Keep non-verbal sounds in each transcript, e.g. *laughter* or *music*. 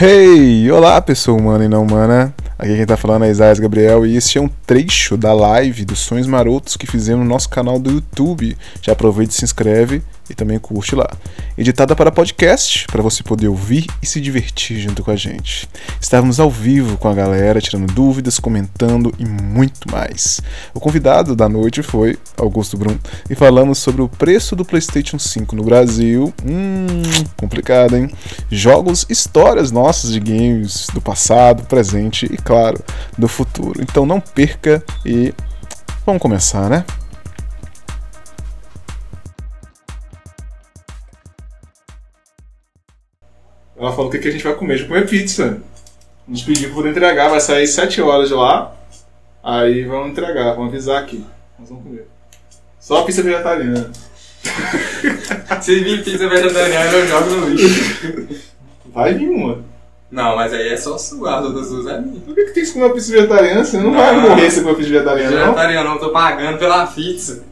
Hey! Olá, pessoa humana e não humana. Aqui quem tá falando é Isaias Gabriel e este é um trecho da live dos Sonhos Marotos que fizemos no nosso canal do YouTube. Já aproveita e se inscreve e também curte lá. Editada para podcast, para você poder ouvir e se divertir junto com a gente. Estávamos ao vivo com a galera, tirando dúvidas, comentando e muito mais. O convidado da noite foi Augusto Brum e falamos sobre o preço do PlayStation 5 no Brasil. Hum, complicado, hein? Jogos, histórias nossas de games do passado, presente e, claro, do futuro. Então não perca e vamos começar, né? Ela falou o que, que a gente vai comer. A gente vai comer pizza. A gente pediu por entregar, vai sair 7 horas de lá. Aí vamos entregar, vamos avisar aqui. Nós vamos comer. Só pizza vegetariana. *laughs* Se vir pizza vegetariana, eu jogo no lixo. Vai vir uma. Não, mas aí é só suar, as outras duas é minha. Por que, que tem que comer uma pizza vegetariana? Você não, Não. vai morrer se pizza vegetariana, não? Vegetariano, não, tô pagando pela pizza.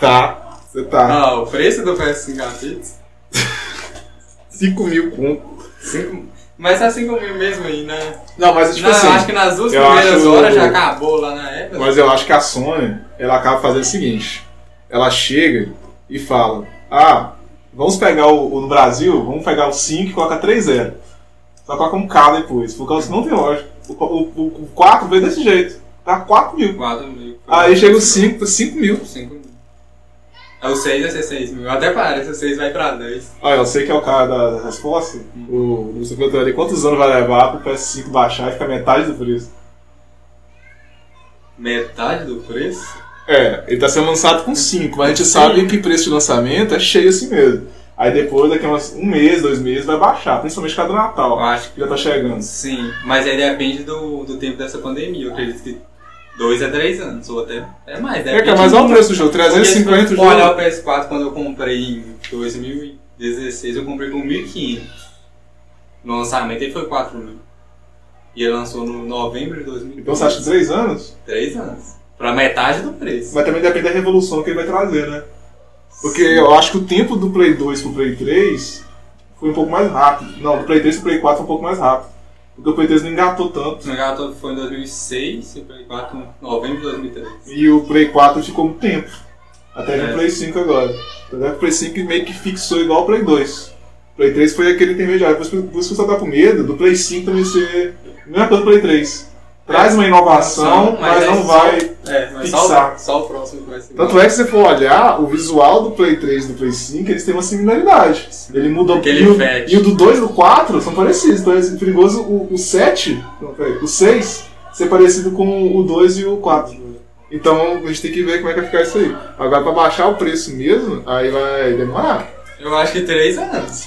Tá. Você tá. Ah, o preço do PS5 a pizza? 5 mil conto. Mas tá 5 mil mesmo aí, né? Não, mas tipo não, assim. eu acho que nas duas eu primeiras acho- horas já acabou lá na época. Mas eu acho que a Sony, ela acaba fazendo o seguinte: ela chega e fala: Ah, vamos pegar o, o no Brasil, vamos pegar o 5 e coloca 3 0 Só coloca um K depois, por causa que não tem lógica. O, o, o, o 4 veio desse jeito, tá 4 mil. 4 mil. Aí chega o 5 por 5 mil. 5 mil. É o 6 vai ser 6 mil. Até parece, o 6 vai pra 10. Ah, eu sei que é o cara da resposta. O, o secretário ali, quantos anos vai levar pro PS5 baixar e ficar metade do preço? Metade do preço? É, ele tá sendo lançado com 5, mas a gente sabe que preço de lançamento é cheio assim mesmo. Aí depois, daqui a umas- um mês, dois meses, vai baixar, principalmente cada Eu Natal, acho que já tá chegando. Sim, mas aí depende do, do tempo dessa pandemia. Eu acredito que 2 a 3 anos, ou até é mais. É, cara, mas olha o preço do jogo, 350 Porque o jogo. o PS4 quando eu comprei em 2016, eu comprei por 1.500. No lançamento ele foi 4 mil. E ele lançou no novembro de 2012. Então você acha que 3 anos? 3 anos. Pra metade do preço. Mas também depende da revolução que ele vai trazer, né? Porque eu acho que o tempo do Play 2 pro Play 3 foi um pouco mais rápido. Não, do Play 3 pro Play 4 foi um pouco mais rápido. Porque o Play 3 não engatou tanto. O Megaton foi em 2006 e o Play 4 em novembro de 2013. E o Play 4 ficou um tempo. Até É. o Play 5 agora. Entendeu? O Play 5 meio que fixou igual o Play 2. O Play 3 foi aquele intermediário. Por isso que tá com medo do Play 5 também ser. Não é coisa do Play 3. Traz uma inovação, mas, é não só- vai. É, mas só, fixar. o- só o próximo que vai ser. Tanto é que se você for olhar, o visual do Play 3 e do Play 5, eles têm uma similaridade. Ele mudou. Aquele e, o, e o do 2 e do 4 são parecidos. Então é perigoso o, o 7, não, peraí, o 6 ser parecido com o 2 e o 4. Então a gente tem que ver como é que vai ficar isso aí. Agora pra baixar o preço mesmo, aí vai demorar. Eu acho que 3 anos.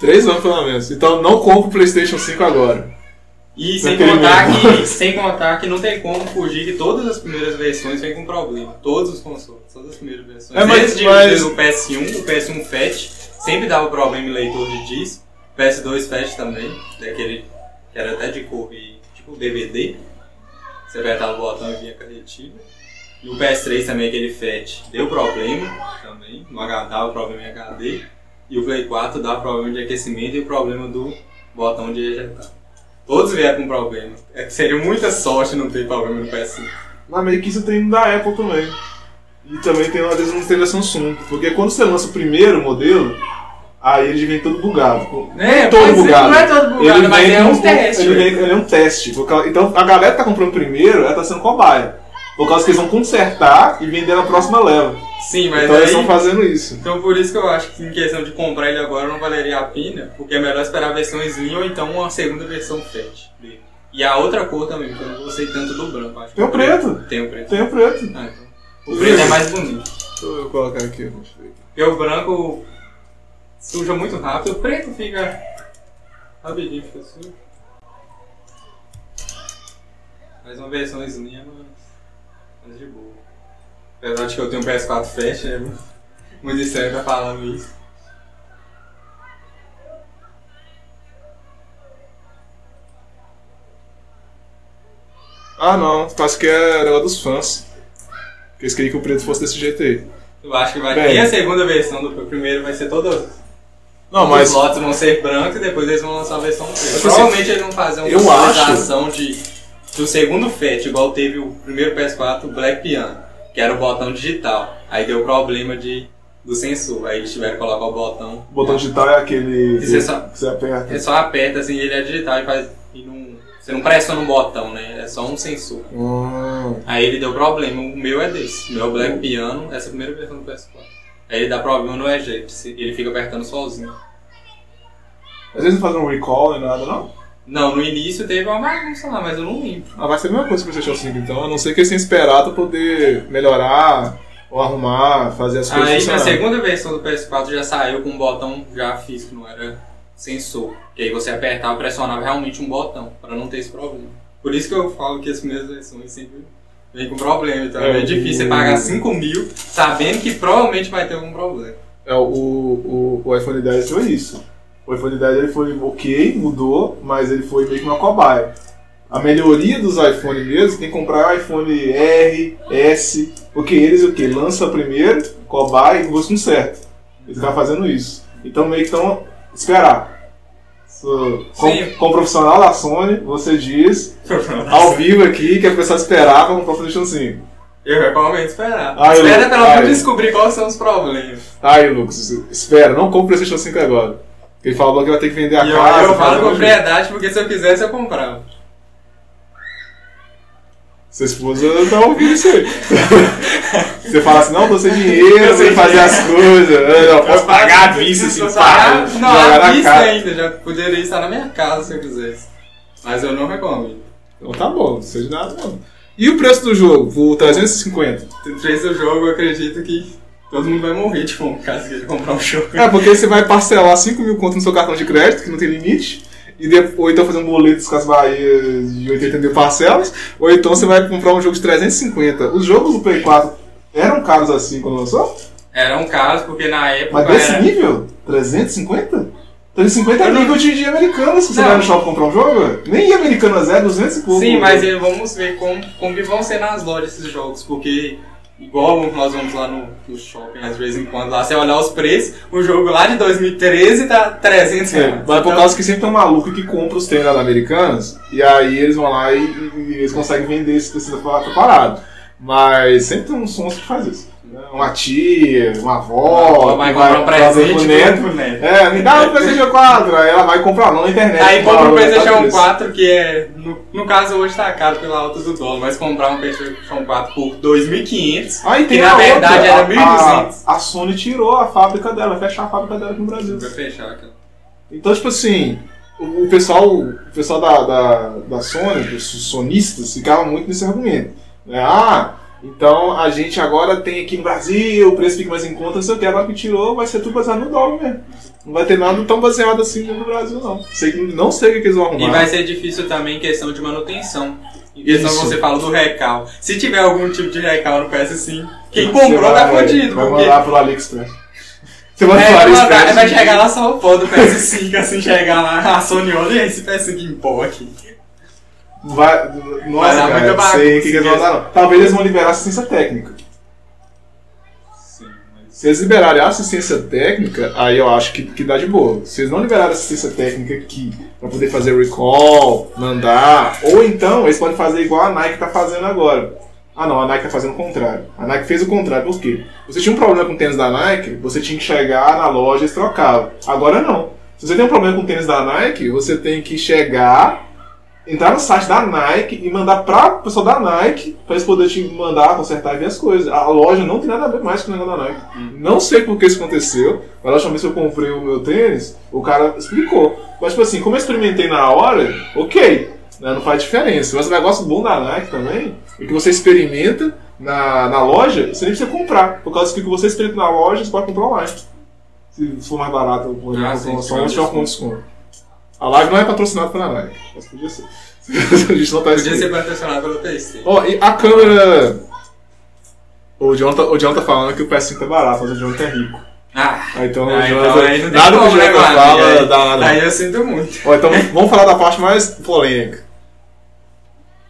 3 anos pelo menos. Então não compra o Playstation 5 agora. E sem contar, que, sem contar que não tem como fugir que todas as primeiras versões vêm com problema. Todos os consoles, todas as primeiras versões. É, mas- Desde mas- o PS1, o PS1 Fat, sempre dava problema em leitor de disco. PS2 Fat também, daquele que era até de cor e tipo DVD. Você apertava o botão e vinha com a retina. E o PS3 também, aquele Fat, deu problema também. HD dava problema em HD. E o Play 4 dava problema de aquecimento e o problema do botão de ejetar. Todos vieram com problema. É que seria muita sorte não ter problema no PS5. Mas meio que isso tem da Apple também. E também tem às vezes não da Samsung. Porque quando você lança o primeiro modelo, aí ele vem todo bugado. É, todo bugado. não é todo bugado, Ele mas é com- um teste. Ele, vem, ele é um teste. causa- Então a galera que tá comprando primeiro, ela tá sendo cobaia. Por causa que eles vão consertar e vender na próxima leva. Sim, mas então eles aí... estão fazendo isso. Então por isso que eu acho que em questão de comprar ele agora não valeria a pena, porque é melhor esperar a versão Slim ou então uma segunda versão Fat dele. E a outra cor também, porque eu não gostei tanto do branco. Acho que Tem o preto. Tem o preto. Tem o preto. Ah, então. O preto é mais bonito. Deixa eu colocar aqui. Porque o branco suja muito rápido, o preto fica rapidinho, fica sujo. Mas uma versão Slim é mais, mais de boa. Apesar de que eu tenho um PS4 Fast, é muito- estranho tá falando isso. Ah não, parece que é negócio dos fãs. Que eles queriam que o preto fosse desse jeito aí. Eu acho que vai Bem. ter a segunda versão do primeiro, vai ser toda Não, mas. Os lotes vão ser brancos e depois eles vão lançar a versão preta. Assim, Provavelmente eles vão fazer uma eu personalização de, do segundo FAT, igual teve o primeiro PS4, o Black Piano, que era o botão digital. Aí deu problema de, do sensor. Aí eles tiveram que colocar o botão. O botão digital é aquele. Que você só- que você aperta. É só aperta assim, ele é digital e faz. E não, você não pressiona um botão, né? É só um sensor. Hum. Aí ele deu problema. O meu é desse. O meu é o Black Piano, essa é a primeira versão do PS4. Aí ele dá problema no eject, ele fica apertando sozinho. Às vezes não faz um recall nem nada, não? Não, no início teve uma bagunça lá, mas eu não lembro. Ah, vai ser a mesma coisa que o PlayStation 5 então, a não ser que eles tenham esperado pra poder melhorar ou arrumar, fazer as coisas Aí na segunda versão do PS4 já saiu com um botão já físico, não era sensor. Que aí você apertava e pressionava realmente um botão, pra não ter esse problema. Por isso que eu falo que as primeiras versões sempre vem com problema. Então é, É, difícil você o- pagar 5 mil sabendo que provavelmente vai ter algum problema. É, o, o, o iPhone 10 foi isso. O iPhone 10 ele foi ok, mudou, mas ele foi meio que uma cobaia. A melhoria dos iPhones mesmo, tem que comprar o iPhone R, S, porque eles o que? Lança primeiro, cobaia e gosto certo. Eles estão fazendo isso. Então meio que estão esperar. So, com, Sim. como profissional da Sony, você diz ao vivo aqui que a pessoa para comprar o PlayStation 5. Eu recomendo esperar. Ai, Espera pelo menos descobrir quais são os problemas. Aí, Lucas, espera, não compre o PlayStation 5 agora. Ele falou que vai ter que vender a E eu, casa. eu fazer falo com propriedade porque se eu quisesse eu comprava. Sua esposa tá ouvindo isso aí. *laughs* Você fala assim, não, tô sem dinheiro, sem fazer as coisas. *laughs* Eu não, posso pagar a vista, assim, pagar- Não, jogar a vista ainda, já poderia estar na minha casa se eu quisesse. Mas eu não recomendo. Então tá bom, não seja nada não. E o preço do jogo? O 350? O preço do jogo, eu acredito que todo mundo vai morrer de fome caso ele comprar um jogo. É, porque você vai parcelar 5 mil conto no seu cartão de crédito, que não tem limite, e depois, ou então fazer um boleto com as Bahias de 80 mil parcelas, ou então você vai comprar um jogo de 350. Os jogos do Play 4 eram caros assim quando lançou? Era um caso, porque na época. Mas desse era... nível? 350? 350 é nível de, de americana se você Não. vai no shopping comprar um jogo? Nem americanas é, 200 e pouco. Sim, mas vamos ver como, como vão ser nas lojas esses jogos, porque. Igual nós vamos lá no, no shopping, às vezes em quando, lá você olhar os preços, o jogo lá de 2013 tá 300 É, reais. mas por Então, causa que sempre tem um maluco que compra os tênis Americanas e aí eles vão lá e, e eles conseguem vender esse tecido parado. Mas sempre tem uns sons que faz isso. Uma tia, uma avó, vai comprar um presente neto. neto. É, me dá um *laughs* PlayStation 4, aí ela vai comprar não na internet. Aí compra um tá PlayStation preço. 4 que é. No, no caso hoje tá caro pela alta do dólar, mas comprar um PlayStation 4 por 2.500, Aí tem que na verdade outra, era a, 1.200. a, a Sony tirou a fábrica dela, fechar a fábrica dela aqui no Brasil. Vai fechar aquela. Então, tipo assim, o, o pessoal, o pessoal da, da, da Sony, os sonistas, ficavam muito nesse argumento. Né? Ah, então a gente agora tem aqui no Brasil, o preço fica mais em conta, o que, agora que tirou, vai ser tudo baseado no dólar mesmo. Não vai ter nada tão baseado assim no Brasil, não. Sei, não sei o que eles vão arrumar. E vai ser difícil também em questão de manutenção. Que Isso. você fala do recal. Se tiver algum tipo de recal no PS5, quem comprou tá vai- fodido. Vai Porque mandar pelo AliExpress. *laughs* Você manda É, vai, mandar, vai chegar lá só o pó do PS5, assim, chegar lá, a Sony olha esse PS5 em pó aqui. Vai, Vai nossa, dar cara, muita não sei o que, que eles vão bagunça dar, não. Talvez eles vão liberar assistência técnica. Sim, mas... Se eles liberarem a assistência técnica, aí eu acho que, que dá de boa. Se eles não liberarem a assistência técnica aqui pra poder fazer recall, mandar, ou então eles podem fazer igual a Nike tá fazendo agora. Ah não, a Nike tá fazendo o contrário. A Nike fez o contrário, por quê? Você tinha um problema com o tênis da Nike, você tinha que chegar na loja e eles trocavam. Agora não. Se você tem um problema com o tênis da Nike, você tem que chegar, entrar no site da Nike e mandar pra pessoa da Nike pra eles poderem te mandar, consertar e ver as coisas. A loja não tem nada a ver mais com o negócio da Nike. Não sei por que isso aconteceu, mas a última vez que eu comprei o meu tênis, o cara explicou. Mas, tipo assim, como eu experimentei na hora, ok, né, não faz diferença. Mas o negócio bom da Nike também é que você experimenta na, na loja, você nem precisa comprar. Por causa que o que você experimenta na loja, você pode comprar online. Se for mais barato, Ah, sim, promoção, tiver sim. com desconto. A live não é patrocinada pela Nike, mas podia ser. *laughs* a gente não tá Podia ser patrocinado pelo PC. Ó, e a câmera. O John, tá, o John tá falando que o PS5 tá barato, mas o John tá rico. Ah, Ah, então ah, Jonathan- então aí não tem nada que o né, Jonathan fala Aí- dá nada. Aí eu sinto muito. Ó, então vamos falar da parte mais polêmica.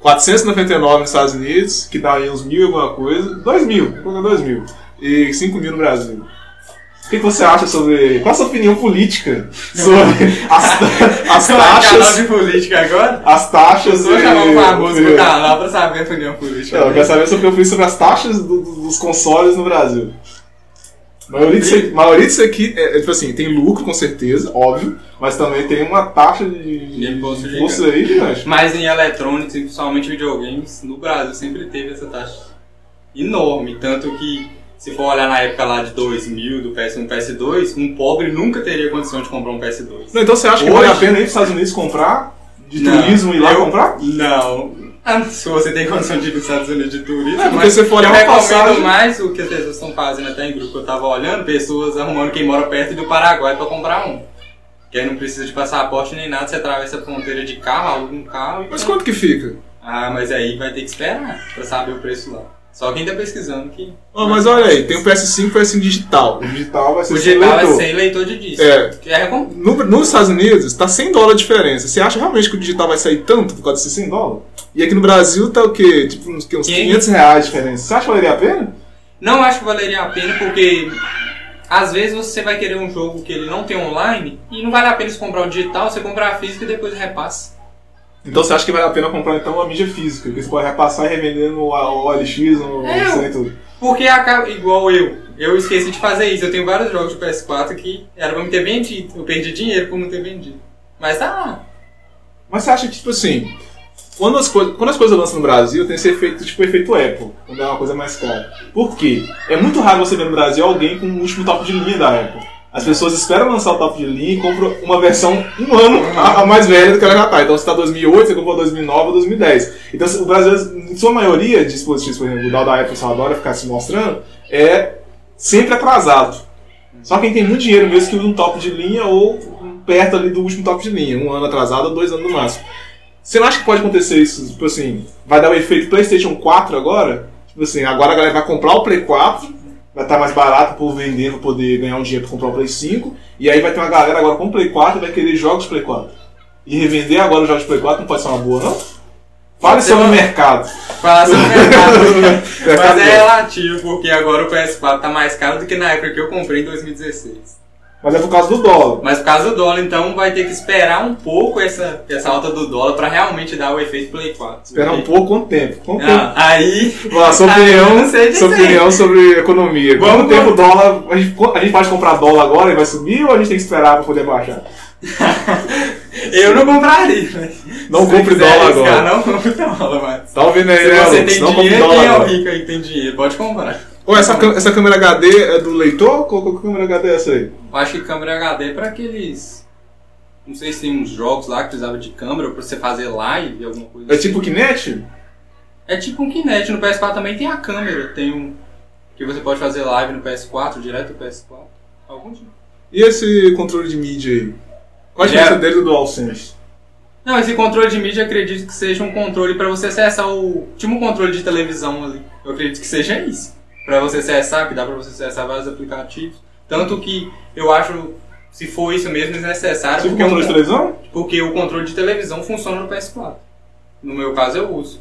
499 nos Estados Unidos, que dá aí uns mil e alguma coisa. 2 mil, vou colocar 2 mil. E 5 mil no Brasil. Que, que você acha sobre. Qual a sua opinião política sobre as, *laughs* as Canal taxas. de política agora? As taxas. Eu vou chamar o famoso pro canal pra saber a opinião política. Não, eu quero saber sobre, eu sobre as taxas do- do- dos consoles no Brasil. A maioria disso, aqui- a maioria disso aqui é, é, tipo assim, tem lucro com certeza, óbvio, mas também tem uma taxa de, De imposto imposto aí gigante. Mas em eletrônicos, e principalmente videogames, no Brasil sempre teve essa taxa enorme. Tanto que, se for olhar na época lá de 2000, do PS1 PS2, um pobre nunca teria condição de comprar um PS2. Não, então você acha que Hoje- vale a pena ir para os Estados Unidos comprar? De Não, turismo e ir lá eu- comprar? Não. Ah, Se você tem condição de ir nos Estados Unidos de turismo, É, porque mas se for olhar eu recomendo passagem- mais o que as pessoas estão fazendo até em grupo que eu tava olhando, pessoas arrumando quem mora perto do Paraguai pra comprar um. Que aí não precisa de passaporte nem nada, você atravessa a fronteira de carro, aluga um carro e Mas quanto que fica? Ah, mas aí vai ter que esperar pra saber o preço lá. Só quem tá pesquisando que. Ah, mas olha aí, tem o PS5 e o PS5 digital. O digital vai ser O sem digital vai leitor. ser leitor de disco. É. É recom- No- nos Estados Unidos, está 100 dólares de diferença. Você acha realmente que o digital vai sair tanto por causa desses 100 dólares? E aqui no Brasil tá o quê? Tipo, uns, que, uns Quem? 500 reais de diferença. Você acha que valeria a pena? Não acho que valeria a pena porque às vezes você vai querer um jogo que ele não tem online e não vale a pena você comprar o digital, você comprar a física e depois repassa. Então você acha que vale a pena comprar então uma mídia física, que você pode repassar e revender no OLX, no É, tudo. Porque acaba igual eu. Eu esqueci de fazer isso. Eu tenho vários jogos de PS4 que era pra me ter vendido. Eu perdi dinheiro por não ter vendido. Mas tá lá. Mas você acha que, tipo assim, quando as, quando as coisas lançam no Brasil, tem esse efeito, tipo, efeito Apple, quando é uma coisa mais cara. Por quê? É muito raro você ver no Brasil alguém com o último top de linha da Apple. As pessoas esperam lançar o top de linha e compram uma versão um ano a, a mais velha do que ela já tá. Então se tá 2008, você comprou 2009 ou 2010. Então o Brasil, em sua maioria de dispositivos, por exemplo, o da Apple só adora ficar se mostrando, é sempre atrasado. Só quem tem muito dinheiro mesmo que usa um top de linha ou perto ali do último top de linha, um ano atrasado ou dois anos no máximo. Você não acha que pode acontecer isso? Tipo assim, vai dar o efeito PlayStation 4 agora? Tipo assim, agora a galera vai comprar o Play 4, vai estar mais barato por vender, pra poder ganhar um dinheiro pra comprar o Play 5, e aí vai ter uma galera agora com o Play 4 e vai querer jogos Play 4. E revender agora os jogos de Play 4 não pode ser uma boa, não? Fale sobre o mercado. Falar sobre o mercado. Mas é relativo, porque agora o PS4 tá mais caro do que na época que eu comprei em 2016. Mas é por causa do dólar. Mas por causa do dólar, então vai ter que esperar um pouco essa, essa alta do dólar pra realmente dar o efeito Play 4. Esperar um pouco, quanto tempo? Quanto tempo? Ah, aí. Vamos lá, sua *laughs* aí eu opinião, sua opinião sobre economia. Quanto Vamos tempo o dólar. A gente, a gente pode comprar dólar agora e vai subir ou a gente tem que esperar pra poder baixar? *laughs* Eu não compraria. Não compre dólar agora. Não compre dólar, mas. Tá ouvindo aí, Se né, você Lucas? tem Não dinheiro, quem é o rico aí que tem dinheiro? Pode comprar. Ô, essa, essa câmera HD é do leitor? Qual, qual câmera HD é essa aí? Eu acho que câmera HD é pra aqueles. Não sei se tem uns jogos lá que precisava de câmera pra você fazer live, alguma coisa É assim. tipo Kinect? É tipo um Kinect. No PS4 também tem a câmera. Tem um. Que você pode fazer live no PS4, direto do PS4. Algum tipo. E esse controle de mídia aí? Qual a diferença é- dele do DualSense? Não, esse controle de mídia acredito que seja um controle pra você acessar o. Tipo um controle de televisão ali. Eu acredito que seja isso. Pra você acessar, que dá pra você acessar vários aplicativos. Tanto que eu acho, se for isso mesmo, desnecessário. Tipo porque, controle de televisão? porque o controle de televisão funciona no PS4. No meu caso eu uso.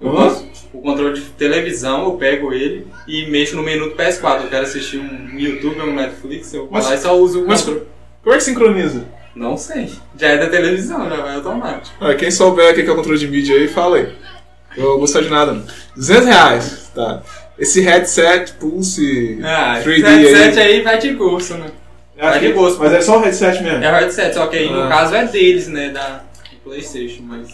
Eu Uhum. uso. O controle de televisão, eu pego ele e mexo no menu do PS4. Eu quero assistir um YouTube ou um Netflix, eu vou Mas- lá e só uso o mas- controle. Como é que sincroniza? Não sei. Já é da televisão, já vai automático. Ah, quem souber o que é o controle de mídia aí, fala aí. Eu não vou gostar de nada. não. 200 reais, tá. Esse headset Pulse Ah, 3D 77 aí. aí vai de gosto, né? Acho vai de gosto. Mas é só o headset mesmo. É o headset, só que aí no Ah. caso é deles, né? Da Playstation, mas.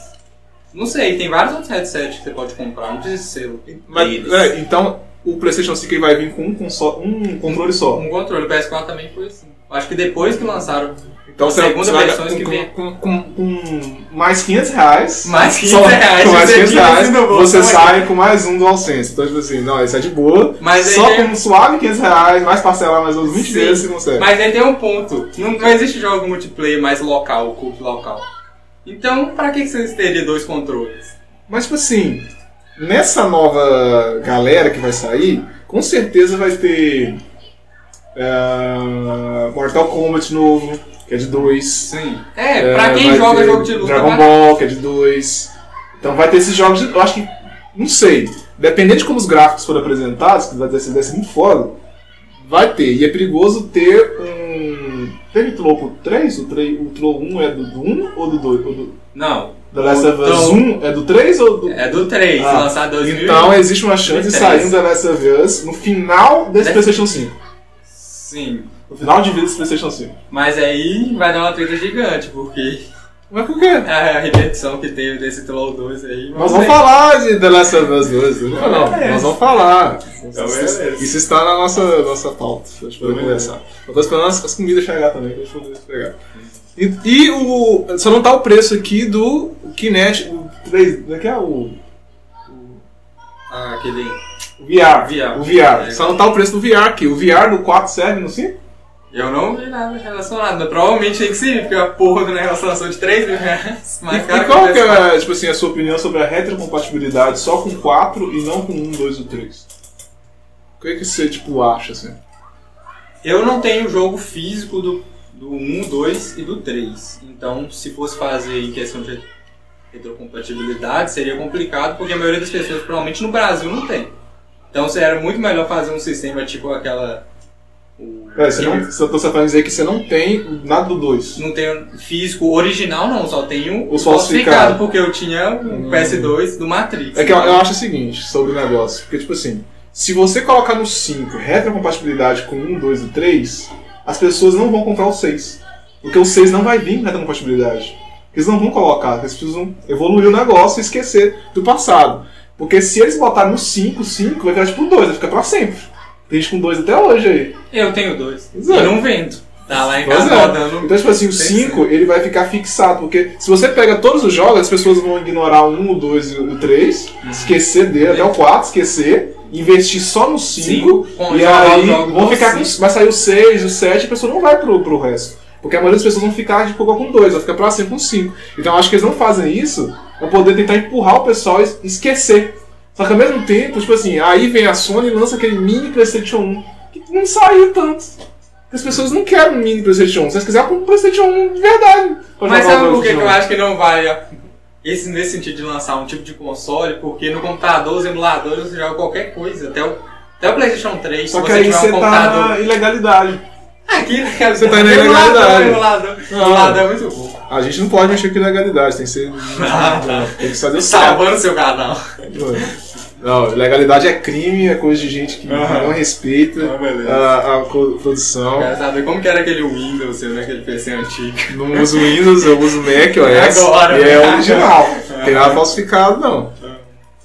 Não sei, tem vários outros headsets que você pode comprar, não precisa ser o Mas, deles. é, então o PlayStation 5 ele vai vir com um, console, um controle só. Um controle, o PS4 também foi assim. Acho que depois que lançaram Então você, segunda você versões com, que vem. com, com- com mais 500 reais. mais 500 só- reais, com mais você 500 tira reais, do você mas- sai com mais um DualSense. Então, tipo assim, não, isso é de boa. Mas só com suave 500 reais, mais parcelar mais uns 20 Sim. vezes você consegue. Mas aí tem um ponto. Não, não existe jogo multiplayer mais local, culto local. Então, pra que que vocês teriam dois controles? Mas, tipo assim, nessa nova galera que vai sair, com certeza vai ter é, Mortal Kombat novo, que é de 2. Sim. É, pra quem vai joga ter jogo de luta, Dragon vai- Ball, que é de 2. Então vai ter esses jogos, de, eu acho que, não sei, dependendo de como os gráficos forem apresentados, que vai ser, deve ser muito foda, Vai ter. E é perigoso ter um. Teve Troll pro 3? O, 3, o Troll 1 é do, do 1 ou do 2? Ou do... Não. The Last of Us Troll- 1 é do 3 ou do. É do 3, Ah, lançado em 2000. Então existe uma chance de 2003. sair um The Last of Us no final desse Desse- PlayStation 5. Sim. No final de vida desse PlayStation 5. Mas aí vai dar uma treta gigante, porque Mas por quê? a repetição que teve desse Troll 2 aí. Nós vamos falar de The Last of Us 2. Não, não, beleza. nós vamos falar. Então, Isso, beleza. isso está na nossa, nossa pauta. Pra gente poder conversar. Eu tô esperando as, as comidas chegar também, pra gente poder pegar. E, e o. Só não tá o preço aqui do Kinect. O 3. Como é que é o. Ah, aquele. O VR. VR. O VR. É. Só não tá o preço do VR aqui. O VR do 4 serve no 5? Eu não vi nada relacionado. mas Provavelmente tem que ser, porque a porra do negócio lançou de 3 mil reais. E, *laughs* Mais e qual que PS4. é, tipo assim, a sua opinião sobre a retrocompatibilidade só com 4 e não com 1, 2 ou 3? O que, é que você, tipo, acha, assim? Eu não tenho jogo físico do, do 1, 2 e do 3. Então, se fosse fazer em questão de retrocompatibilidade, seria complicado, porque a maioria das pessoas, provavelmente no Brasil, não tem. Então, seria muito melhor fazer um sistema tipo aquela. O, Pera, você não, você tá falando dizer que você não tem nada do 2. não tenho físico original, não, só tenho O falsificado. porque eu tinha o PS2 do Matrix. É que eu, eu acho o seguinte sobre o negócio, porque tipo assim, se você colocar no 5 retrocompatibilidade com 1, 2 e 3, as pessoas não vão comprar o 6. Porque o 6 não vai vir com retrocompatibilidade. Eles não vão colocar, eles precisam evoluir o negócio e esquecer do passado. Porque se eles botarem no 5, 5 vai virar tipo 2, vai ficar pra sempre. Tem gente com 2 até hoje aí. Eu tenho dois. Pois E é. não vendo. Tá lá em Pois casa é. rodando. Então, tipo assim, o 5 ele vai ficar fixado, porque se você pega todos os jogos, as pessoas vão ignorar o 1, o 2 e o 3, esquecer dele até o 4, esquecer, investir só no 5, Cinco, com e aí vão ficar com, vai sair o 6, o 7, a pessoa não vai pro, pro resto. Porque a maioria das pessoas vão ficar de pouco com 2, vai ficar pra sempre com 5. Então eu acho que eles não fazem isso pra poder tentar empurrar o pessoal e esquecer. Só que ao mesmo tempo, tipo assim, aí vem a Sony e lança aquele mini PlayStation 1, que não saiu tanto. As pessoas não querem um mini PlayStation 1. Se eles quiserem, compra um PlayStation 1 de verdade. Mas sabe por que, eu 1. acho que não vai esse, nesse sentido de lançar um tipo de console? Porque no computador, os emuladores, você joga qualquer coisa. Até o, até o PlayStation 3, Só se que você aí tiver um tá computador. na ilegalidade. Aqui, né? Você tá na ilegalidade. Emulador, Não. emulador é muito bom. A gente não pode mexer com ilegalidade, tem que ser. Ah. *laughs* Tem que fazer o. Salvando seu canal. Não, legalidade é crime, é coisa de gente que não respeita Ah, a, a produção. Quero saber como que era aquele Windows né? Aquele PC antigo. Não uso Windows, eu uso Mac OS. *laughs* Agora, e é né? original. Não tem nada falsificado, não.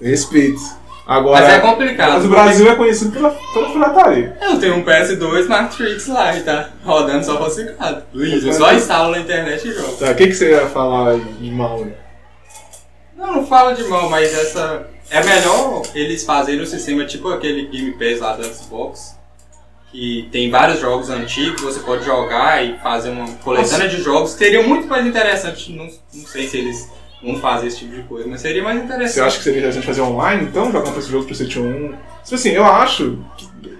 Respeito. Agora, Mas é complicado. mas o Brasil é conhecido pela, pela pirataria. Eu tenho um PS2 Matrix lá e tá rodando só falsificado. Lindo, só instalo na internet e jogo. Tá, o que, que você ia falar de mal? Não, não falo de mal, mas essa. É melhor eles fazerem um sistema tipo aquele Game Pass lá do Xbox. Que tem vários jogos antigos, você pode jogar e fazer uma coletânea de jogos. Seria muito mais interessante. Não, não sei se eles vão fazer esse tipo de coisa, mas seria mais interessante. Você acha que seria interessante fazer online, então? Jogar esse jogo pro PlayStation 1? Tipo assim, eu acho. que-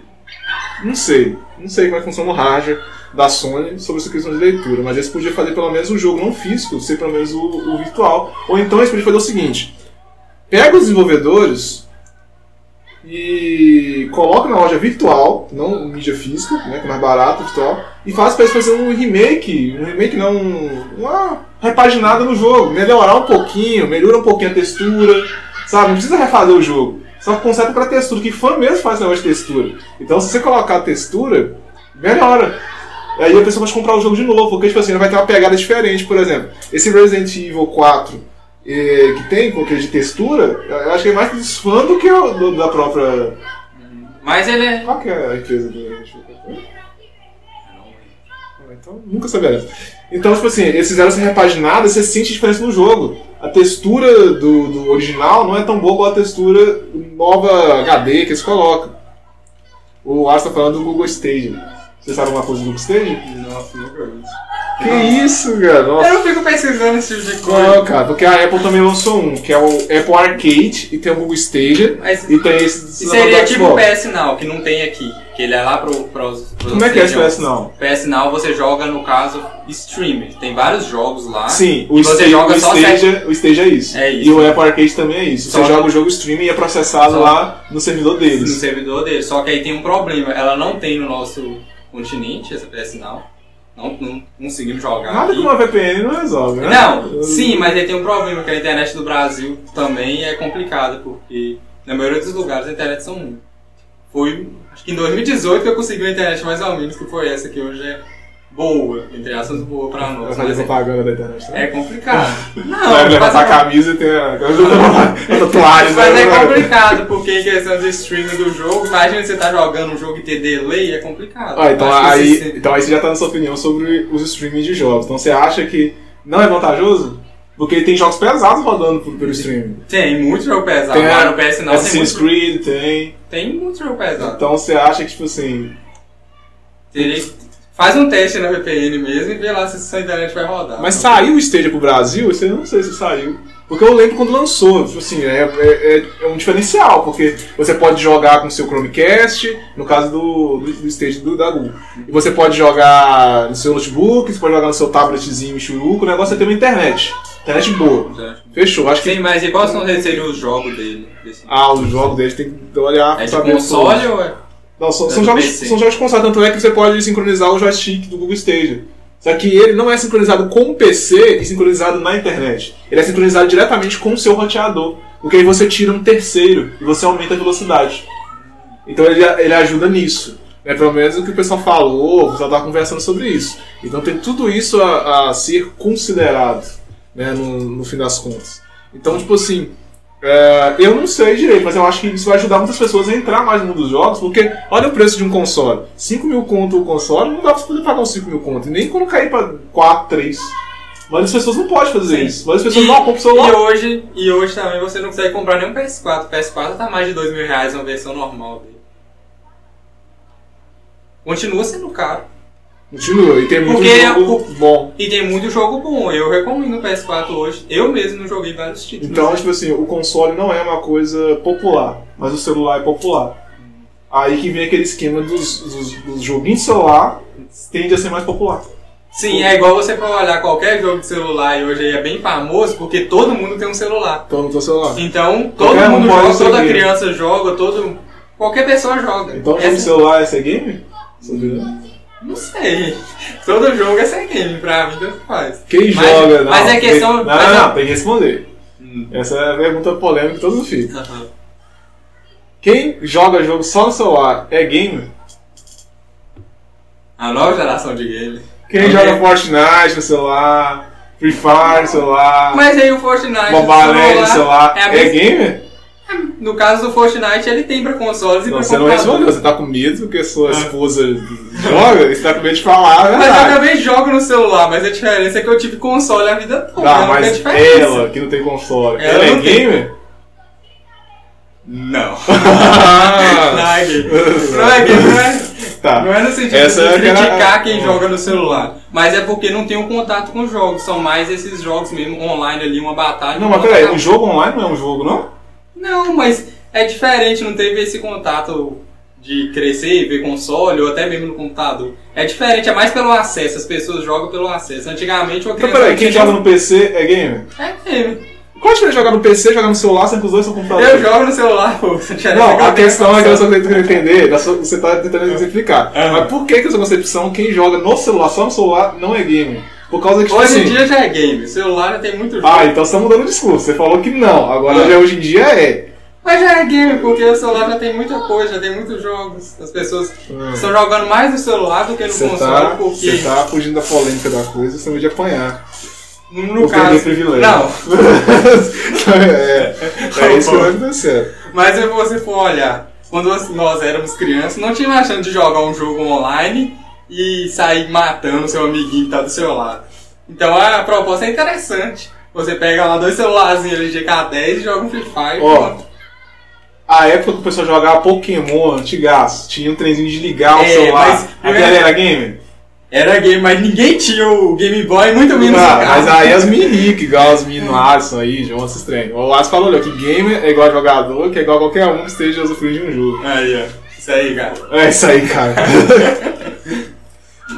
Não sei. Não sei como é que funciona o hardware da Sony sobre essa questão de leitura, mas eles podiam fazer pelo menos o jogo não físico, ser pelo menos o, o virtual. Ou então eles podiam fazer o seguinte: pega os desenvolvedores e coloca na loja virtual, não mídia física, né, que é mais barato, virtual, e faz pra eles fazerem um remake, um remake não, uma repaginada no jogo, melhorar um pouquinho, melhora um pouquinho a textura, sabe? Não precisa refazer o jogo. Só que conserta pra textura, que fã mesmo faz negócio de textura. Então se você colocar a textura, melhora. Aí a pessoa pode comprar o jogo de novo, porque tipo assim, vai ter uma pegada diferente, por exemplo. Esse Resident Evil 4 eh, que tem aquele de textura, eu acho que é mais dos fãs do que o, do- da própria. Mas ele é. Qual que é a empresa do Resident Evil? Então, nunca saberemos. Então, tipo assim, eles fizeram essa repaginada, você sente diferença no jogo. A textura do, do original não é tão boa quanto a textura nova HD que eles colocam. O Ars tá falando do Google Stage. Você sabe alguma coisa do Google Stage? Nossa, nunca. Que isso, cara? Nossa. Eu não fico pesquisando esse tipo de coisa. Não, cara, porque a Apple também lançou um, que é o Apple Arcade, e tem o Google Stadia, Mas- e tem esse... E seria tipo o. PS Now, que não tem aqui. Que ele é lá pro, pros, pros Como é que é esse. PS Now? PS Now você joga, no caso, streaming. Tem vários jogos lá. Sim, o, você Stadia, joga o, só Stadia, o Stadia é isso. É isso. E o Apple Arcade também é isso. Só- Você joga o jogo streaming e é processado Só- lá no servidor no deles. servidor dele. Só que aí tem um problema. Ela não tem no nosso continente, essa PS Now. Não, não conseguimos jogar Nada aqui. que uma VPN não resolve, né? Não, sim, mas aí tem um problema, que a internet do Brasil também é complicada, porque na maioria dos lugares a internet são ruins. Foi, acho que em 2018 que eu consegui uma internet mais ou menos, que foi essa que hoje é boa, entre aspas, boa pra nós. fazer é, propaganda da internet, né? é complicado. *laughs* Não, Vai levantar a camisa e tem a, *laughs* tatuagem. mas né? é complicado, porque em questão de streaming do jogo, imagina você tá jogando um jogo e ter delay, é complicado. Ah, então, aí, esse- então aí você já tá na sua opinião sobre os streaming de jogos. Então você acha que não é vantajoso? Porque tem jogos pesados rodando pelo streaming. Tem muito jogo pesado, Tem lá a- no PS não tem Assassin's muito, Creed tem. tem muito jogo pesado. Então você acha que, tipo assim. Teria Faz um teste na VPN mesmo e vê lá se sua internet vai rodar. Mas saiu o Stadia pro Brasil? Eu não sei se saiu. Porque eu lembro quando lançou, tipo assim, é, é, é- é um diferencial, porque você pode jogar com seu Chromecast, no caso do, do, do Stadia do, da Google. E você pode jogar no seu notebook, você pode jogar no seu tabletzinho churuco, o negócio é ter uma internet. Internet boa. Fechou, acho que. Sim, mas e quais são seriam os jogos dele? desse- Ah, os jogos dele tem que olhar É pra de saber console ou é? Não, são, são jogos, são jogos de console, tanto é que você pode sincronizar o joystick do Google Stadia. Só que ele não é sincronizado com o PC e sincronizado na internet. Ele é sincronizado diretamente com o seu roteador. Porque aí você tira um terceiro e você aumenta a velocidade. Então ele, ele ajuda nisso. É pelo menos o que o pessoal falou, o pessoal estava conversando sobre isso. Então tem tudo isso a, a ser considerado né, no, no fim das contas. Então, tipo assim, é, eu não sei direito, mas eu acho que isso vai ajudar muitas pessoas a entrar mais no mundo dos jogos, porque olha o preço de um console. 5 mil conto o console, não dá pra poder pagar uns 5 mil conto. E nem quando cair pra 4, 3. Mas as pessoas não podem fazer Sim. isso. Mas as pessoas E, não compram o celular. e hoje, e hoje também você não consegue comprar nenhum PS4. O PS4 tá mais de 2 mil reais uma versão normal dele. Continua sendo caro. Continua, e tem muito Porque jogo o- bom. E tem muito jogo bom. Eu recomendo o PS4 hoje. Eu mesmo não joguei vários títulos. Então, tipo assim, o console não é uma coisa popular, mas o celular é popular. Aí que vem aquele esquema dos, dos, dos joguinhos de celular, tende a ser mais popular. Sim, é igual você for olhar qualquer jogo de celular e hoje aí é bem famoso porque todo mundo tem um celular. Então no teu celular. Então todo Qualquer um mundo joga, toda gamer. criança joga, todo. Qualquer pessoa joga. Então jogo de Essa- celular é ser game? Sobre- Não sei. Todo jogo é sem game, pra mim tanto faz. Quem Mas- joga, não. mas é questão- não, mas não, é- tem que responder. Essa é a pergunta polêmica que todo mundo fica. Quem joga jogo só no celular é gamer? A nova geração de game. Quem joga Fortnite no celular, Free Fire no celular, Mas aí o Fortnite. Mobile no no celular, é é, gamer? *laughs* No caso do Fortnite, ele tem pra consoles e Não, pra você não computador. respondeu, você tá com medo porque sua Ah. esposa joga, você tá com medo de falar, a Mas eu também jogo no celular, mas a diferença é que eu tive console a vida toda. Tá, não tem mas ela, que não tem console, Ela ela, é não tem. gamer? Não. Ah. *laughs* não é. Não é game, não é. Tá. Não é no sentido Essa de é aquela- criticar quem Ah. joga no celular. Mas é porque não tem um contato com os jogos. São mais esses jogos mesmo online ali, uma batalha. Não, mas peraí, um jogo online não é um jogo, não? Não, mas é diferente, não teve esse contato de crescer e ver console, ou até mesmo no computador. É diferente, é mais pelo acesso, as pessoas jogam pelo acesso. Antigamente uma Então criança. peraí, quem joga no PC é gamer? É game. Qual a diferença de jogar no PC e jogar no celular, sendo que os dois são computadores? Eu jogo no celular, pô. Se tiver Não, a questão é que eu só tento entender, você tá tentando exemplificar. Ah. Mas por que que essa concepção, quem joga no celular, só no celular, não é gamer? Por causa que, tipo Hoje em assim... dia já é game. Celular já tem muito jogo. Ah, então você tá mudando o discurso. Você falou que não, agora Ah. já hoje em dia é. Mas já é game, porque o celular já tem muita coisa, já tem muitos jogos. As pessoas Ah. estão jogando mais no celular do que no Você console, tá, porque você tá fugindo da polêmica da coisa, você vai de apanhar. no Vou caso. privilégio. Não, *laughs* é, é *laughs* isso que vai acontecer. mas se você for olhar, quando nós éramos crianças, não tinha mais chance de jogar um jogo online e sair matando seu amiguinho que tá do seu lado. Então a proposta é interessante. Você pega lá dois celularzinhos ali GK10 e joga um Free Fire. Ó. A época que o pessoal jogava Pokémon antigaço, tinha um trenzinho de ligar o É, celular. mas- Aquele era gamer? era game, mas ninguém tinha o Game Boy, muito menos Ah, o mas aí as ricas, igual as meninas Alisson aí, João, esses treinos. O Alisson falou olha, que gamer é igual jogador, que é igual a qualquer um que esteja usufruindo de um jogo. Aí, ó. Isso aí, cara. É isso aí, cara. *laughs*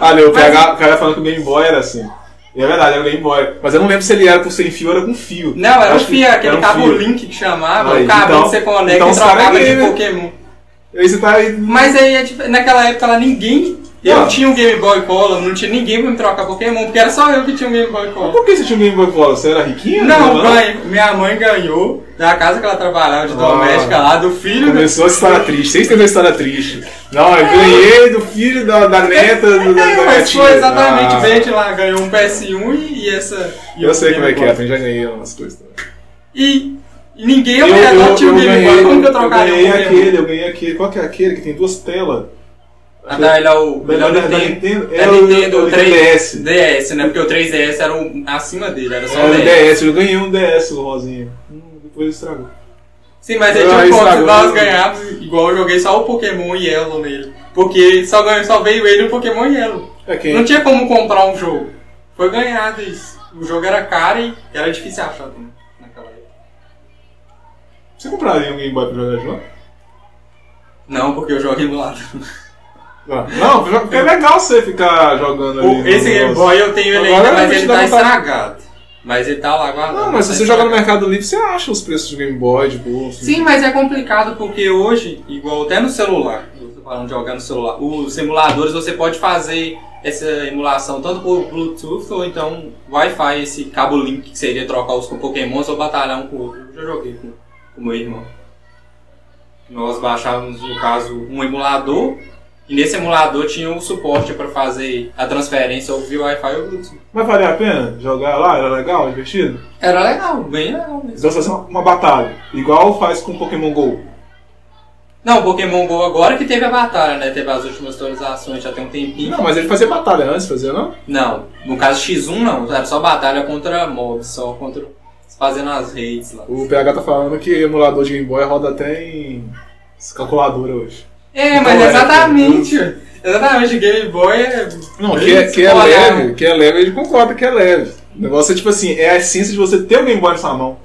Olha, o PH, o PH falando que o Game Boy era assim. E é verdade, era o Game Boy. Mas eu não lembro se ele era com sem fio ou era com fio. Não, era o fio, aquele um cabo fio. link que chamava, Aí, o cabo então- que você conecta então e cara trocava de gamer. Pokémon. Você tá aí. Mas aí, é naquela época lá, ninguém. Eu Não. tinha um Game Boy Color, não tinha ninguém pra me trocar Pokémon, porque era só eu que tinha um Game Boy Mas Color. por que você tinha um Game Boy Color? Você era riquinho? Não, mãe, minha mãe ganhou da casa que ela trabalhava de Ah. doméstica lá, do filho do. Começou a história triste. Vocês têm uma história triste. Não, eu ganhei do filho da, da neta do, da, da mas foi exatamente Ah, bem de lá, ganhou um PS1 e, e essa. e Eu o sei como é que é, eu já ganhei umas coisas também. E, ninguém ao redor tinha um Game Boy, como que eu trocaria ganhei um Pokémon? aquele, eu ganhei aquele. Qual que é aquele que tem duas telas? Ah, tá, ele é o, é o Da- Nintendo. É É o- Nintendo o 3 DS. DS, né? Porque o 3DS era o acima dele, era só Era o 10. DS, eu ganhei um DS, o rosinho. Hum, depois estragou. Sim, mas ponto, estragou. se nós ganhávamos, igual eu joguei só o Pokémon Yellow nele. Porque só, ganhou, só veio ele o Pokémon Yellow. É quem? Não tinha como comprar um jogo. Foi ganhado isso. O jogo era caro e era difícil achar também, naquela época. Você compraria um Game Boy pra jogar junto? Não, porque eu jogo emulado. *laughs* Não, não, porque é legal você ficar jogando ali. Esse Game negócio. Boy eu tenho ele Agora ainda, mas ele tá estragado. Mas ele tá lá guardado. Não, mas se tá você joga no. Mercado Livre, você acha os preços do Game Boy de bolsa. Sim, mas é complicado porque hoje, igual até no celular, eu tô falando de jogar no celular, os emuladores você pode fazer essa emulação tanto por Bluetooth ou então Wi-Fi, esse cabo link que seria trocar os com Pokémons ou batalhar um com o outro. Eu já joguei com com o meu irmão. Nós baixávamos, no caso, um emulador e nesse emulador tinha o suporte para fazer a transferência ou via Wi-Fi ou Bluetooth. Mas valia a pena jogar lá? Era legal, divertido? Era legal, bem legal mesmo. Então você faz uma, uma batalha, igual faz com Pokémon GO. Não, o Pokémon GO agora que teve a batalha, né? Teve as últimas atualizações, já tem um tempinho. Não, mas ele fazia batalha antes, fazia não? Não, no caso X1 não, era só batalha contra mobs, só contra fazendo as raids lá. O PH tá falando que emulador de Game Boy roda até em calculadora hoje. É, Então, mas é, exatamente, exatamente, Game Boy é... Não, que é, que é leve, que é leve, ele concorda que é leve. O negócio é tipo assim, é a essência de você ter o Game Boy na sua mão.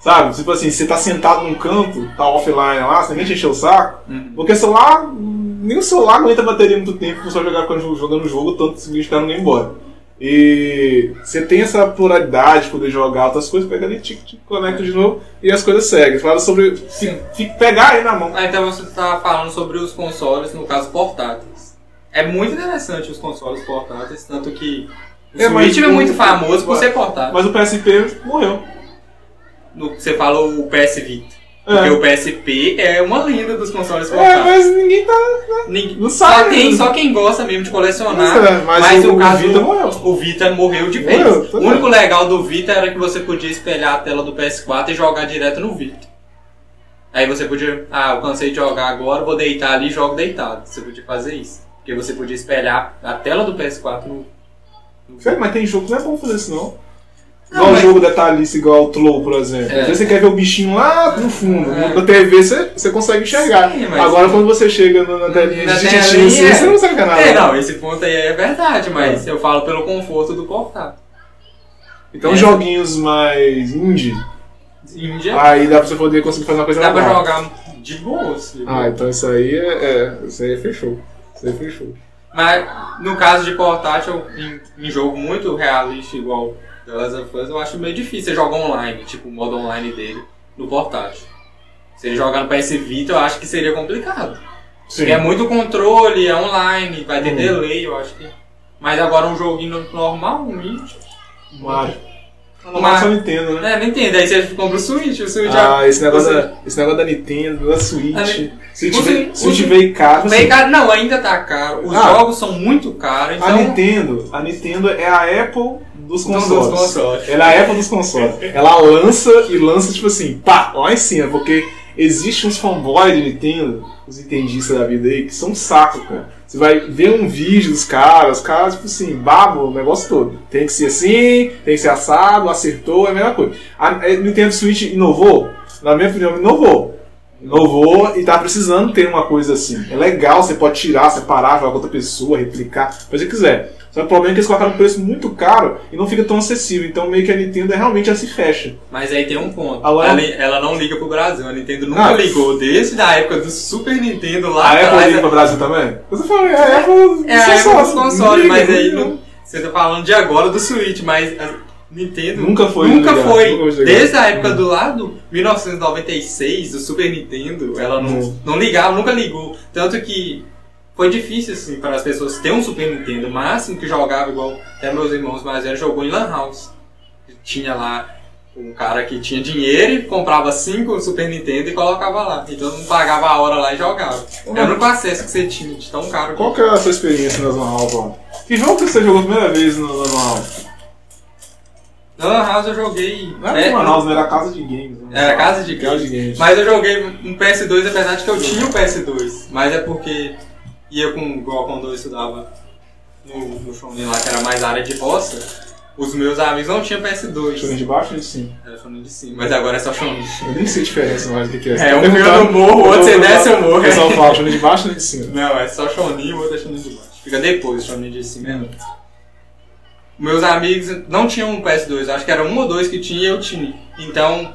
Sabe? Tipo assim, você tá sentado num canto, tá offline lá, você ninguém te encheu o saco. Uhum. Porque celular, nem o celular aguenta bateria muito tempo pra você jogar quando jogando o jogo, tanto se ficar no Game Boy. E você tem essa pluralidade de poder jogar outras coisas, pega ali, tic, tic, conecta de novo e as coisas seguem. Fala sobre Sim. fi- pegar aí na mão. Ah, então você tá falando sobre os consoles, no caso portáteis. É muito interessante os consoles portáteis, tanto que o É, Switch é muito famoso por ser portátil. Mas o PSP morreu. No, você falou o PS Vita. É. Porque o PSP é uma lenda dos consoles É, portáteis. mas ninguém tá. Ninguém- Não só, sabe, quem, né? só quem gosta mesmo de colecionar. Mas, é, mas o- no o caso, Vita morreu. O Vita morreu de vez. Morreu, tá o único legal do Vita era que você podia espelhar a tela do PS4 e jogar direto no Vita. Aí você podia, ah, eu cansei de jogar agora, vou deitar ali e jogo deitado. Você podia fazer isso. Porque você podia espelhar a tela do PS4 no. no Sério, mas tem jogo que não é bom fazer isso não. Não, Igual um mas- jogo detalhista, igual o Tlow, por exemplo. É. Às vezes você quer ver o bichinho lá no fundo. É. Na TV você, você consegue enxergar. Sim, mas- Agora quando você chega na, na telinha Na de assim, é. você não consegue ver nada. É, não, esse ponto aí é verdade, mas eu falo pelo conforto do portátil. Então É. joguinhos mais indie, Índia, aí dá pra você poder conseguir fazer uma coisa dá pra legal. jogar de boa. assim. Ah, então isso aí é, é. Isso aí fechou. Isso aí fechou. Mas no caso de portátil, em, em jogo muito realista, igual The Last of Us, eu acho meio difícil você jogar online, tipo o modo online dele, no portátil. Se ele jogar no PS Vita, eu acho que seria complicado. Sim. Porque é muito controle, é online, vai ter Uhum. delay, eu acho que. Mas agora um joguinho normal, um. Mario. Mario. só Nintendo, né? É, não entendo. Aí você compra o Switch, o Switch Ah, esse negócio, você- da, esse negócio da Nintendo, da Switch. A Ni- Switch, o veio, Switch- Switch o- veio caro. Bem assim. caro, não, ainda tá caro. Os Ah. jogos são muito caros, então. A Nintendo, a Nintendo é a Apple dos Então, dos consoles. consoles. Ela é a Apple dos consoles. *laughs* Ela lança e lança, tipo assim, pá, lá em cima, porque existe uns fanboys de Nintendo, os entendistas da vida aí, que são um saco, cara. Você vai ver um vídeo dos caras, os caras, tipo assim, babo o negócio todo. Tem que ser assim, tem que ser assado, acertou, é a mesma coisa. A, a Nintendo Switch inovou? Na minha opinião, inovou. Inovou e tá precisando ter uma coisa assim. É legal, você pode tirar, separar, jogar com outra pessoa, replicar, fazer o que quiser. Só que o problema é que eles colocaram um preço muito caro e não fica tão acessível. Então meio que a Nintendo é realmente ela se fecha. Mas aí tem um ponto. Alô? Ela, ela não liga pro Brasil. A Nintendo nunca Ah. ligou. Desde a época do Super Nintendo lá A Apple liga pro Brasil também? Você fala, é a Apple. É a época dos consoles, mas aí liga. não, você tá falando de agora do Switch, mas Nintendo Nunca foi Nunca ligado, foi. nunca. Desde a época do lado 1996, do Super Nintendo, ela não, Hum. não ligava, nunca ligou. Tanto que foi difícil assim para as pessoas ter um Super Nintendo. O máximo que jogava, igual até meus irmãos mais velhos, jogou em Lan House. Tinha lá um cara que tinha dinheiro e comprava cinco Super Nintendo e colocava lá. E todo mundo pagava a hora lá e jogava. Era o único acesso que você tinha de tão caro. Qual que é a sua experiência nas Lan House? Que jogo que você jogou a primeira vez na Lan House? Na Lan House eu joguei. Não era é, Lan House, não era casa de games. né? Era casa de games. de games. Mas eu joguei um PS2, apesar de que eu tinha o PS2. Mas é porque ia com igual quando eu estudava no, no Shonen lá, que era mais área de roça. Os meus amigos não tinham Shonen PS2. de baixo ou de cima? Era Shonen de cima, mas agora é só Shonen. Eu nem sei a diferença mais do que é. É, um meu do morro, o outro você desce o morro. O pessoal fala Shonen de baixo ou de cima? Não, é só Shonen e o outro é Shonen de baixo. Fica depois, Shonen de cima é. Meus amigos não tinham um PS2, acho que era um ou dois que tinha e eu tinha. Então,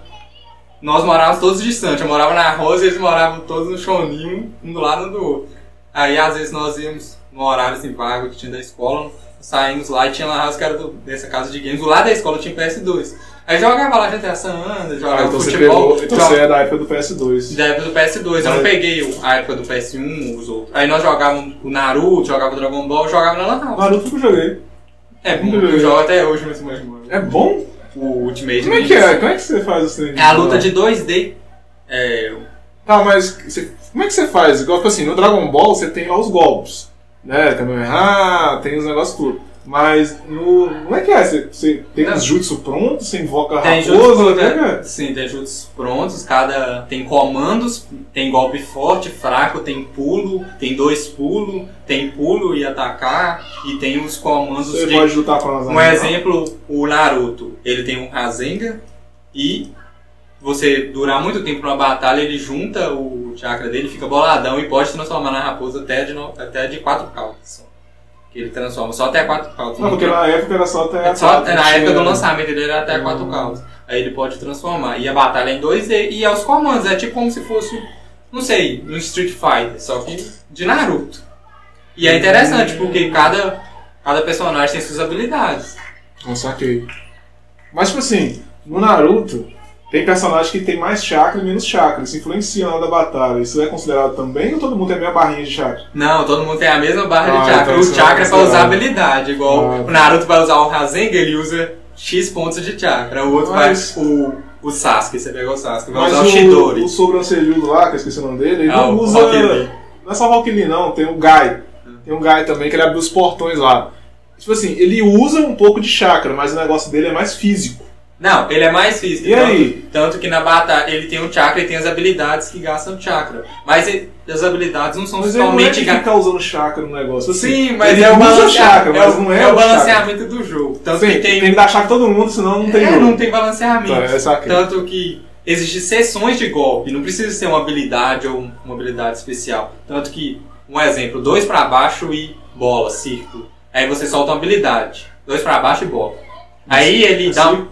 nós morávamos todos distantes. Eu morava na Rosa e eles moravam todos no Shoninho, um do lado um do outro. Aí, às vezes, nós íamos no horário assim, vago que tinha da escola, saímos lá e tinha lá house que era do- dessa casa de games. Do lado da escola tinha PS2. Aí jogava lá GTA San Andreas, jogava Ah, então você futebol. pegou. Então você é da época do PS2. da época do PS2, eu não peguei o- a época do PS1, os outros. Aí nós jogávamos o Naruto, jogava o Dragon Ball, jogava na House. Naruto que eu joguei. É bom, eu jogo até hoje, mas mais mano. É bom? O Ultimate Como é que é? Como é que você faz os treinos? É a luta de 2D. É, Tá, mas você- como é que você faz? Igual que assim, no Dragon Ball você tem lá os golpes. Né? Kamehameha, tem os negócios tudo. Mas no. Como é que é? Você, você tem os jutsu prontos, você invoca a tem raposa, jutsu, né? Sim, tem jutsus prontos, cada tem comandos, tem golpe forte, fraco, tem pulo, tem dois pulos, tem pulo e atacar, e tem os comandos Você de pode lutar com as Um exemplo, o Naruto, ele tem um Rasengan e você durar muito tempo numa batalha, ele junta o chakra dele, fica boladão e pode transformar na raposa até de, no- até de quatro caudas. Que ele transforma só até quatro caudas. Não, porque na época era só até. É só, quatro, na época do lançamento ele era até Hum. quatro caudas. Aí ele pode transformar. E a batalha é em 2D e é os comandos. É tipo como se fosse, não sei, um Street Fighter, só que de Naruto. E é interessante porque cada, cada personagem tem suas habilidades. Não saquei. Mas, tipo assim, no Naruto, tem personagem que tem mais chakra e menos chakra. Isso influencia na hora da batalha. Isso é considerado também ou todo mundo tem a mesma barrinha de chakra? Não, todo mundo tem a mesma barra Ah, de chakra. então o isso chakra é é pra usar habilidade. Igual Ah, o Naruto vai usar o Rasengan, ele usa X pontos de chakra. O outro Mas- vai. O, o Sasuke, você pegou o Sasuke, vai Mas usar o Shidori. o sobrancelhudo lá, que eu esqueci o nome dele, ele Ah, não o usa. Rock. Não é só o Rock Lee, não. Tem o Guy. Tem um Guy também que ele abre os portões lá. Tipo assim, ele usa um pouco de chakra, mas o negócio dele é mais físico. Não, ele é mais físico. E tanto, aí? Tanto que na batalha ele tem o chakra e tem as habilidades que gastam chakra. Mas ele- as habilidades não são Mas ele não é somente que fica usando chakra no negócio. Assim, Sim, mas ele é o balanceamento. chakra, mas é, o- não é, é o chakra. balanceamento do jogo. Tanto Sim, que tem. tem que dar chakra todo mundo, senão não tem é, jogo. não tem balanceamento. Tá, é. Tanto que existem sessões de golpe, não precisa ser uma habilidade ou uma habilidade especial. Tanto que, um exemplo, dois pra baixo e bola, círculo. Aí você solta uma habilidade. Dois pra baixo e bola. Aí ele É dá um.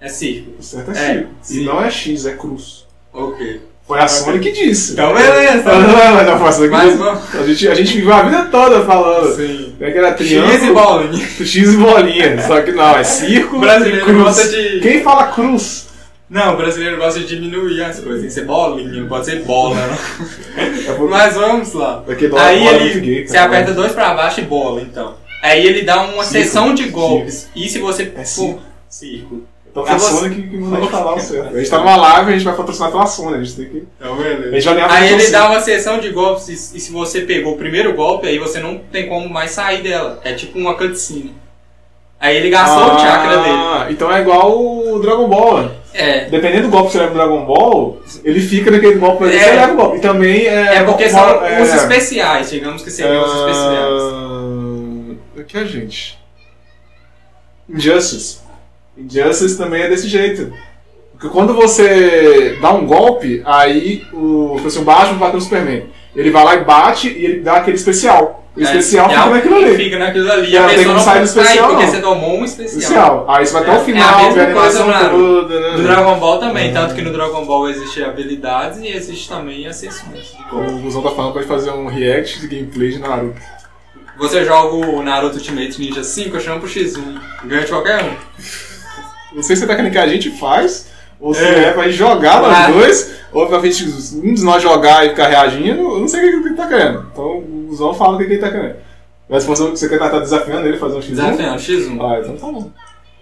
É círculo. O certo é, É, sim. E não é X, é cruz. Ok. Foi a Sony que disse. Então beleza. Não, não, mas não faço Mas aqui. vamos. A gente, a gente viveu a vida toda falando. Sim. É que era triângulo, X e bolinha. X e bolinha. Só que não, é círculo O brasileiro cruz. gosta de- Quem fala cruz? Não, o brasileiro gosta de diminuir as coisas. Tem que ser bolinha, não pode ser bola. *laughs* É Mas vamos lá. Porque bola- Aí bola é ele gay, você aperta dois pra baixo e bola, então. Aí ele dá uma sessão de golpes. E se você. É for- círculo. Então é a você- Sony que, que manda a gente falar o certo. A gente tá numa live, a gente vai patrocinar pela Sony. A gente tem que. Então, A beleza. gente vai ganhar Aí ele dá uma sessão de golpes e, e se você pegou o primeiro golpe, aí você não tem como mais sair dela. É tipo uma cutscene. Aí ele gastou o chakra dele. Ah, então é igual o Dragon Ball. É. Dependendo do golpe que você leva no Dragon Ball, ele fica naquele golpe pra É. você leva o golpe. E também é. É porque são é- os especiais, digamos que seriam os especiais. Ah, Aqui é gente. Injustice. Injustice também é desse jeito. Porque quando você dá um golpe, aí o o Batman bateu no Superman. Ele vai lá e bate e ele dá aquele especial. O especial é, fica é, naquilo ali. Fica naquilo ali. É, a tem pessoa não sair do especial, porque não. você tomou um especial. Especial. Aí você vai até É, o é a final, mesma a animação coisa toda, né? Do Dragon Ball também, tanto que no Dragon Ball existe habilidades e existe também as sessões. Como o Guzão tá falando, pode fazer um react de gameplay de Naruto. Você joga o Naruto Ultimate Ninja 5, eu chamo pro X1. Ganha de qualquer um. Não sei se é técnica que a gente faz, ou se É. é, pra gente jogar nós Ah. dois, ou pra gente, um de nós jogar e ficar reagindo, eu não sei o que que ele tá querendo. Então o Guzão fala o que que ele tá querendo. Mas se você, quer estar desafiando ele fazer um X1? Desafiando, X1. Ah, então tá bom.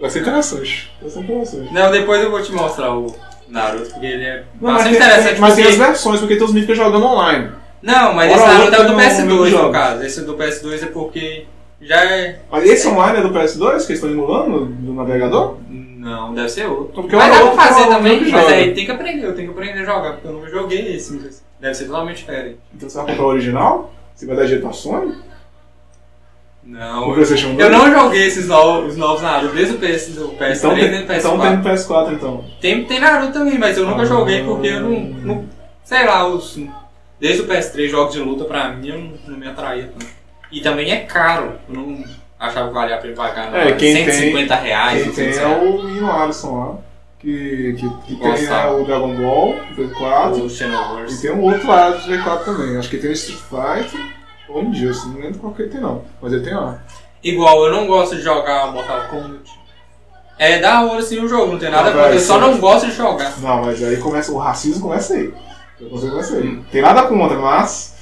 Vai ser interessante. Vai ser interessante. Não, depois eu vou te mostrar o Naruto, porque ele é Não, mas, bastante tem, interessante. tem- mas tem porque- as versões, porque todos os ficam jogando online. Não, mas Ora, esse Naruto é o do não- PS2 não no joga. caso. Esse do PS2 é porque já é. Mas esse online é do PS2 que eles estão emulando do navegador? Não, deve ser outro. Porque mas o dá pra fazer o também, mas joga. aí tem que aprender, eu tenho que aprender a jogar, porque eu não joguei esse. mas Deve ser totalmente diferente. Então você vai comprar o original? Você vai dar jeito pra Sony? Não, O PlayStation eu 2? não joguei esses novos, os novos Naruto, desde o PS, do PS3 Então, e tem, do PS4. então tem no PS4 então. Tem, tem Naruto também, mas eu nunca Ah. joguei porque eu não, não- Sei lá, os, desde o PS3, jogos de luta pra mim eu não, não me atraía tanto. E também é caro, eu não achava que valia a pena pagar não, É, quem 150 reais. Quem tem 200 é o menino Alisson lá, que, que, que tem é, o Dragon Ball, o P4, O e tem um outro lá do G4 também. Acho que tem o Street Fighter ou Injustice, não lembro qual que ele tem não, mas ele tem lá. Igual, eu não gosto de jogar Mortal Kombat. É da hora sim o jogo, não tem nada contra, eu só não gosto de jogar. Não, mas aí começa, o racismo começa aí. O preconceito começa aí. Hum. Tem nada contra, mas...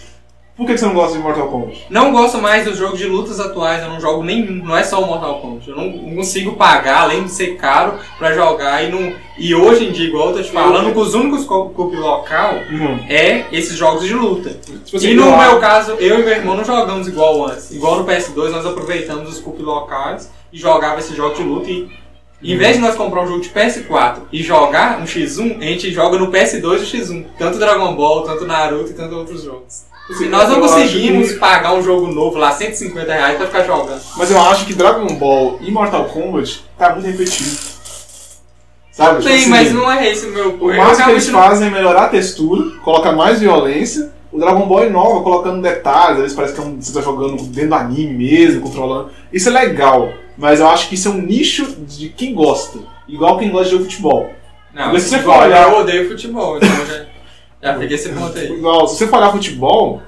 Por que você não gosta de Mortal Kombat? Não gosto mais dos jogos de lutas atuais, eu não jogo nenhum, não é só o Mortal Kombat. Eu não, não consigo pagar, além de ser caro, pra jogar e não. E hoje em dia, igual eu tô te falando, que os únicos co- cup local Hum. é esses jogos de luta. Tipo assim, E no eu meu caso, eu e meu irmão não jogamos igual antes. Igual no PS2, nós aproveitamos os cup locais e jogava esse jogo de luta e. Em vez de nós comprar um jogo de PS4 e jogar um X1, a gente joga no PS2 o X1. Tanto Dragon Ball, tanto Naruto e tanto outros jogos. Assim, E nós não conseguimos que- pagar um jogo novo lá, 150 reais, pra ficar jogando. Mas eu acho que Dragon Ball e Mortal Kombat tá muito repetitivo. Sabe? Tipo Tem, assim, mas não é esse o meu... O eu máximo que eles não- fazem é melhorar a textura, colocar mais violência. O Dragon Ball inova, colocando detalhes, às vezes parece que é você tá jogando dentro do anime mesmo, controlando. Isso é legal, mas eu acho que isso é um nicho de quem gosta. Igual quem gosta de futebol. Não, se você for olhar- eu odeio futebol, então já, já peguei esse ponto aí. Igual, se você for olhar futebol,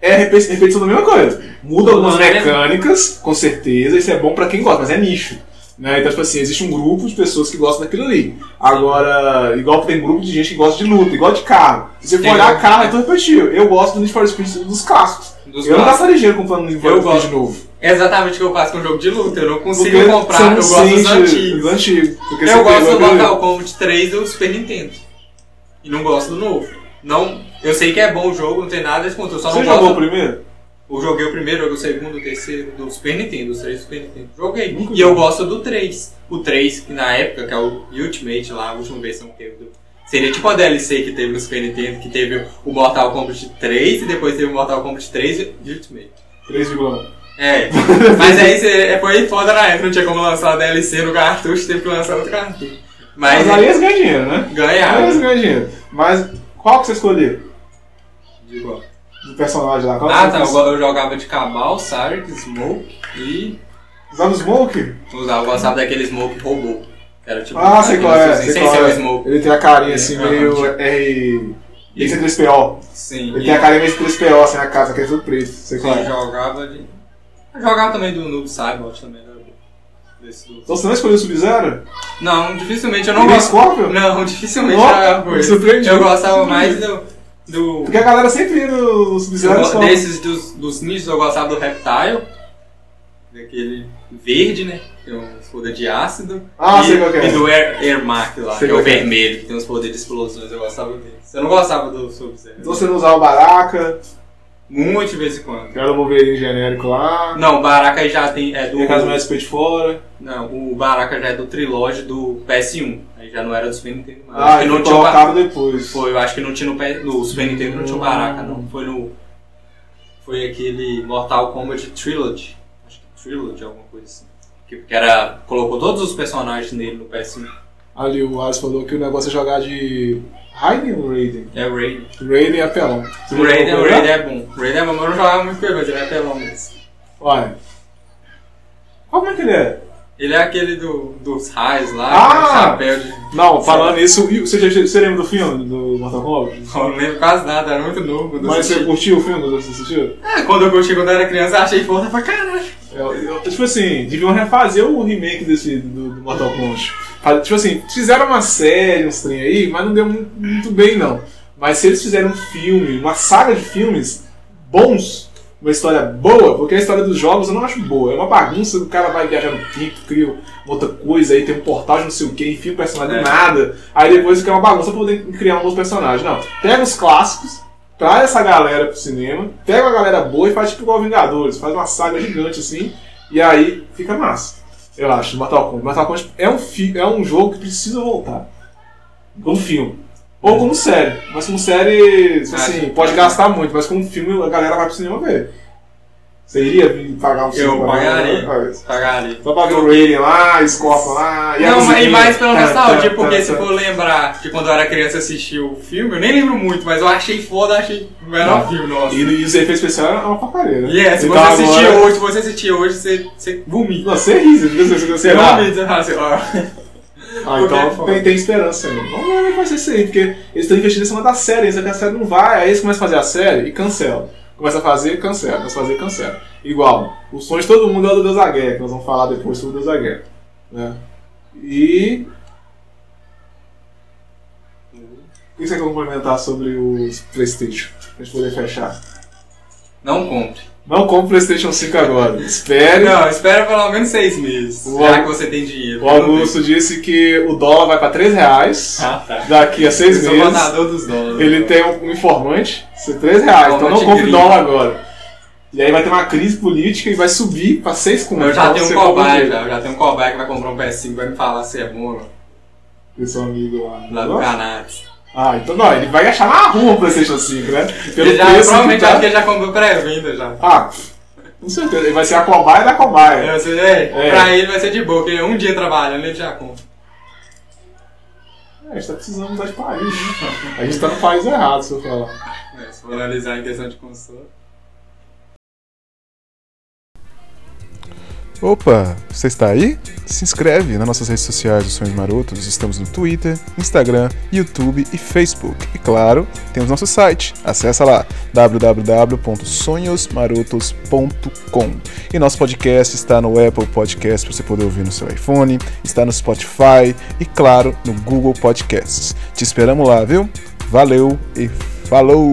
é repe- repetição da mesma coisa. Muda algumas Não é? mecânicas, com certeza, isso é bom pra quem gosta, mas é nicho. Né? Então, tipo assim, existe um grupo de pessoas que gostam daquilo ali. Agora, igual tem grupo de gente que gosta de luta, igual de carro. Se você for olhar carro, é tudo repetitivo. Eu gosto do Need for Speed dos clássicos. Dos eu não clássicos. gastaria dinheiro comprando Need for Speed gosto. novo. É exatamente o que eu faço com o jogo de luta, eu não consigo Porque comprar, eu não gosto dos antigos. Eu gosto do Mortal Kombat 3 do Super Nintendo. E não gosto do novo. Não, eu sei que é bom o jogo, não tem nada desse contra, eu só Você não jogou o gosto. primeiro? Eu joguei o primeiro, joguei o segundo, o terceiro, do Super Nintendo, os três do Super Nintendo. Joguei. Nunca E eu gosto do 3. O 3, que na época, que é o Ultimate lá, a última versão que teve. do- Seria tipo a DLC que teve no Super Nintendo, que teve o Mortal Kombat 3 e depois teve o Mortal Kombat 3 e Ultimate. 3,1. É, *laughs* mas aí cê- foi foda na época, não tinha como lançar a DLC no cartucho, teve que lançar outro cartucho. Mas, Mas aí eles ganham dinheiro, né? Aí eles ganharam. ganham dinheiro. Mas qual que você escolheu? Digo, Do personagem lá? Qual Ah, tá. Eu, eu jogava de Cabal, Sark, Smoke e. Usava o Smoke? Usava, eu gostava daquele Smoke robô. Que era tipo. Ah, sei qual é. Sem Sei ser qual o é. Smoke. Ele tem a carinha assim, É, meio aham. R. Esse é 3PO. Sim. Ele e tem a carinha meio 3PO assim na casa, que é tudo preto. Sei qual eu é. jogava de. Eu jogava também do Noob Saibot também. Bom. Desse. Então você não escolheu o Sub-Zero? Não, dificilmente eu não é gosto. Scorpion? Não, *laughs* dificilmente eu surpreendi. Eu gostava mais do. do... Porque a galera sempre ia no Sub-Zero go- desses dos, dos ninjas eu gostava do Reptile, daquele verde, né? Tem uns poderes de ácido. Ah, e, sei qual que é. E do Air, Airmark lá, Sei que é o é. vermelho, que tem uns poderes de explosões, eu gostava dele. Eu não gostava do Sub-Zero. Então você não usava o Baraka, Muito de vez em quando. era o Wolverine genérico lá. Não, o Baraka já tem. É do. Tem casa mais de fora. Não, o Baraka já é do trilógio do PS1. Aí já não era do Super Nintendo. mais. Ah, acho que não tinha o Ba- colocado depois. Foi, eu acho que não tinha no, P- no Super Nintendo não tinha o Baraka, não. Foi no. Foi aquele Mortal Kombat Trilogy. Acho que Trilogy, alguma coisa assim. Que, que era. Colocou todos os personagens nele no PS1. Ali o Alisson falou que o negócio é jogar de Raiden ou Raiden? É Raiden. Raiden é apelão. Você O já Raiden? Raiden é bom. Raiden é bom, mas eu não jogava muito com ele, mas ele é apelão mesmo. Olha. Como é que ele é? Ele é aquele do, dos raios lá, Ah! chapéu de. Não, falando isso, você, já, você lembra do filme do Mortal Kombat? *laughs* Não lembro quase nada, era muito novo. Mas você assisti. curtiu o filme você assistiu? Ah, quando eu curti quando eu era criança, achei foda pra caralho. Eu, eu- tipo assim, deviam refazer o remake desse do, do Mortal Kombat. Tipo assim, fizeram uma série, uns trem aí, mas não deu mu- muito bem não. Mas se eles fizerem um filme, uma saga de filmes bons, uma história boa, porque a história dos jogos eu não acho boa. É uma bagunça, o cara vai viajar no tempo, cria outra coisa, aí tem um portal de não sei o que, enfia o personagem É. do nada. Aí depois fica uma bagunça pra poder criar um novo personagem. Não, pega os clássicos, traz essa galera pro cinema, pega uma galera boa e faz tipo igual Vingadores, faz uma saga gigante assim, e aí fica massa. Eu acho, Mortal Kombat. Mortal Kombat é um, é um jogo que precisa voltar. Como filme. Ou como série. Mas como série, Ah, assim, sim. pode gastar muito, mas como filme a galera vai pro cinema ver. Você iria vir pagar um Eu pagaria. Pagaria. Pagaria. Só pra ver o Raiden lá, Scorpion lá. e Não, mas e mais pela nostalgia, porque tá, se tá. for lembrar de quando eu era criança e assisti o filme, eu nem lembro muito, mas eu achei foda, achei o melhor filme, nossa. E, e os efeitos especiais é uma porcaria, né? É, se Então você assistir hoje, se você assistir hoje, você, você vomita. Não, você ri, você fica você, Você ah, vomita, assim. Ah, Porque é então foda. tem, tem esperança ainda. Vamos ver como é que vai ser isso aí, porque eles estão investindo em cima da série, só que a série não vai, aí eles começam a fazer a série e cancelam. Começa a fazer, cancela, começa a fazer, cancela. Igual, o sonho de todo mundo é o do Deus da Guerra, que nós vamos falar depois sobre o Deus da Guerra. Né? E. O que você quer complementar sobre os Playstation? Pra gente poder fechar. Não compre. Não compre o Playstation 5 agora. Espere. Não, espera pelo menos seis meses, O já que você tem dinheiro. O Augusto disse que o dólar vai para 3 reais Ah, tá. daqui a 6 Eu sou meses. mandador dos dólares. Ele tem um informante, isso é 3 reais, então não compre gringo. dólar agora. E aí vai ter uma crise política e vai subir pra 6 contos. Eu já Então tenho um cobaia, já. Eu já tenho um cobaia que vai comprar um PS5 vai me falar se é bom Esse seu amigo lá. Lá do Canax. Ah, então não, ele vai achar na rua o PlayStation 5, né? Pelo Ele já, preço provavelmente tá... acho que ele já comprou pré-venda já. Ah, com certeza. Ele vai ser a cobaia da cobaia. Eu sei, é, É. Pra ele vai ser de boa, porque um dia trabalhando ele já compra. É, a gente tá precisando mudar de país, né? A gente tá no país errado, se eu falar. É, se for analisar em questão de console. Opa, você está aí? Se inscreve nas nossas redes sociais do Sonhos Marotos. Estamos no Twitter, Instagram, YouTube e Facebook. E claro, temos nosso site. Acesse lá www.sonhosmarotos.com. E nosso podcast está no Apple Podcast para você poder ouvir no seu iPhone, está no Spotify e claro, no Google Podcasts. Te esperamos lá, viu? Valeu e falou!